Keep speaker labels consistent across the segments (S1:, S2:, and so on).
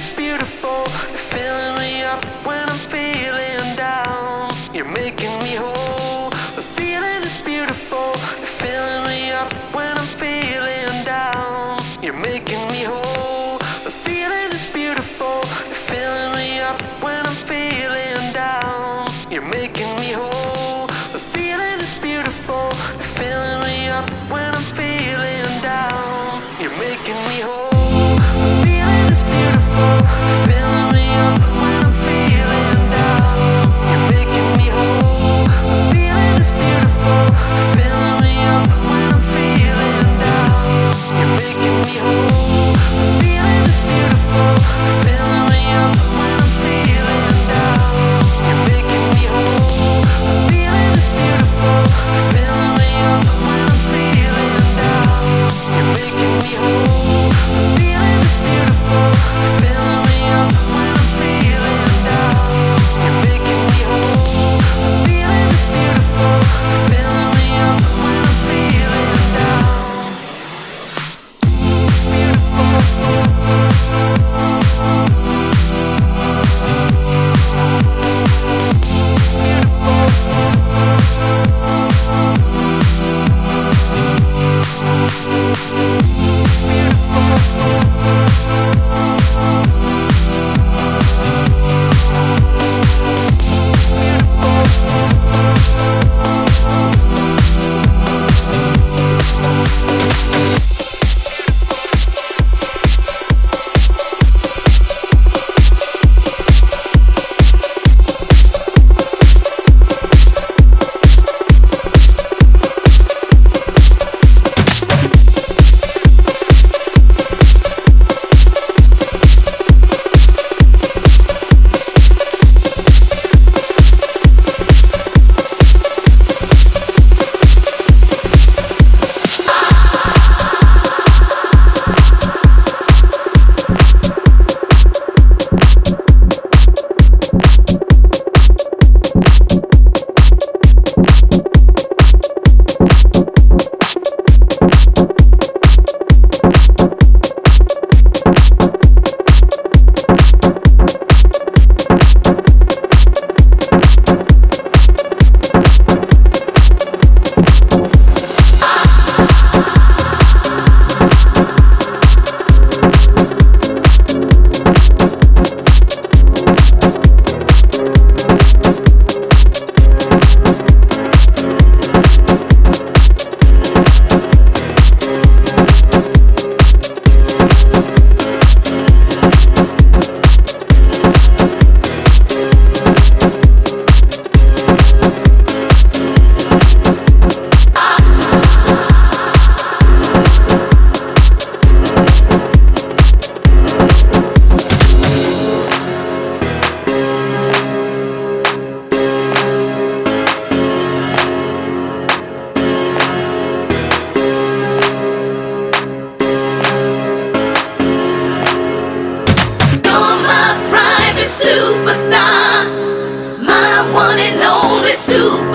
S1: It's beautiful. Filling me up when I'm feeling down. You're making me whole. The feeling is beautiful.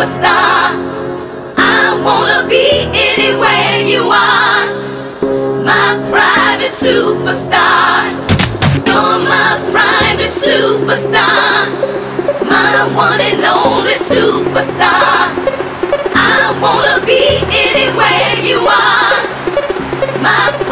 S2: Superstar. I wanna be anywhere you are. My private superstar. You're my private superstar. My one and only superstar. I wanna be anywhere you are. My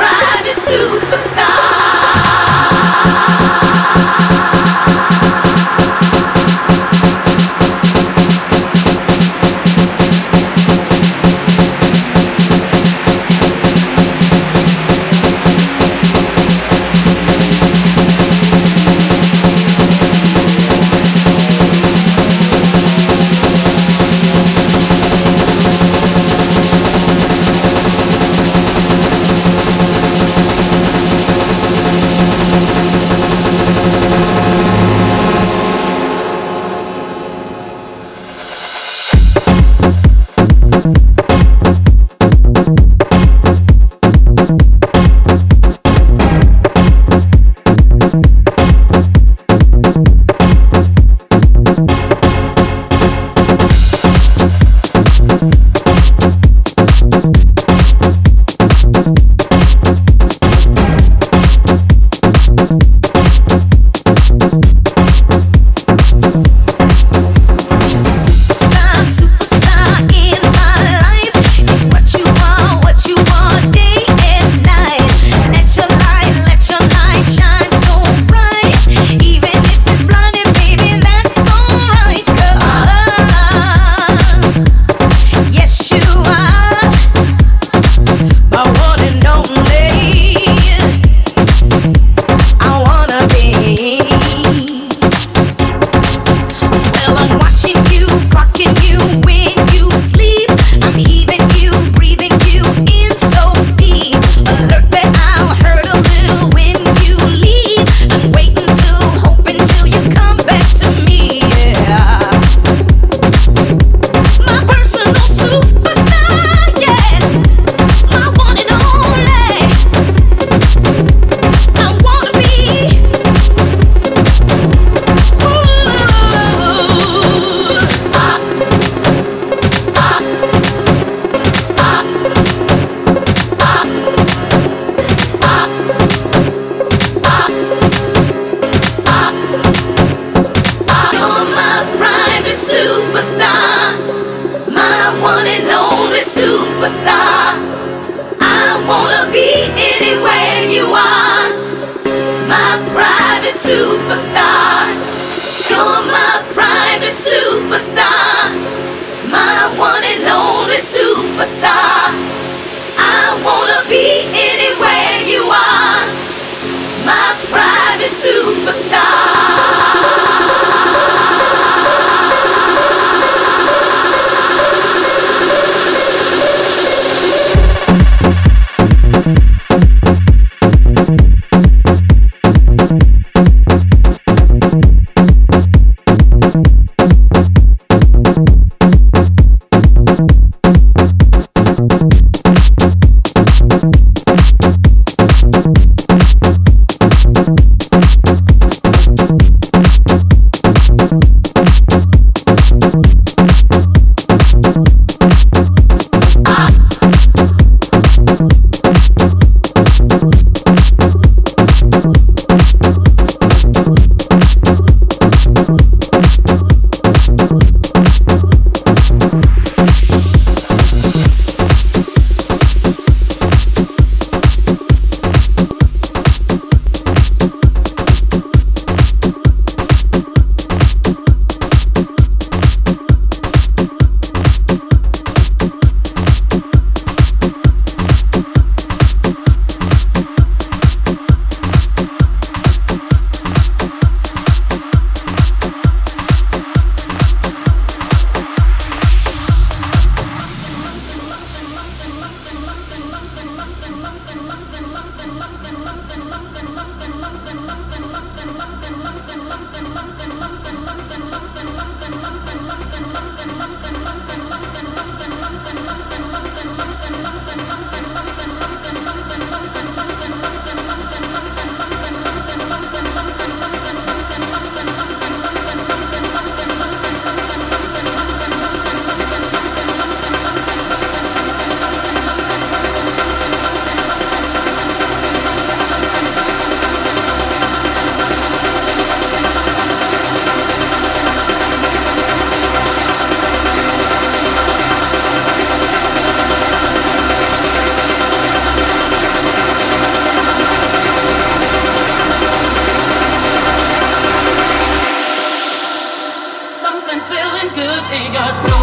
S3: Let's go.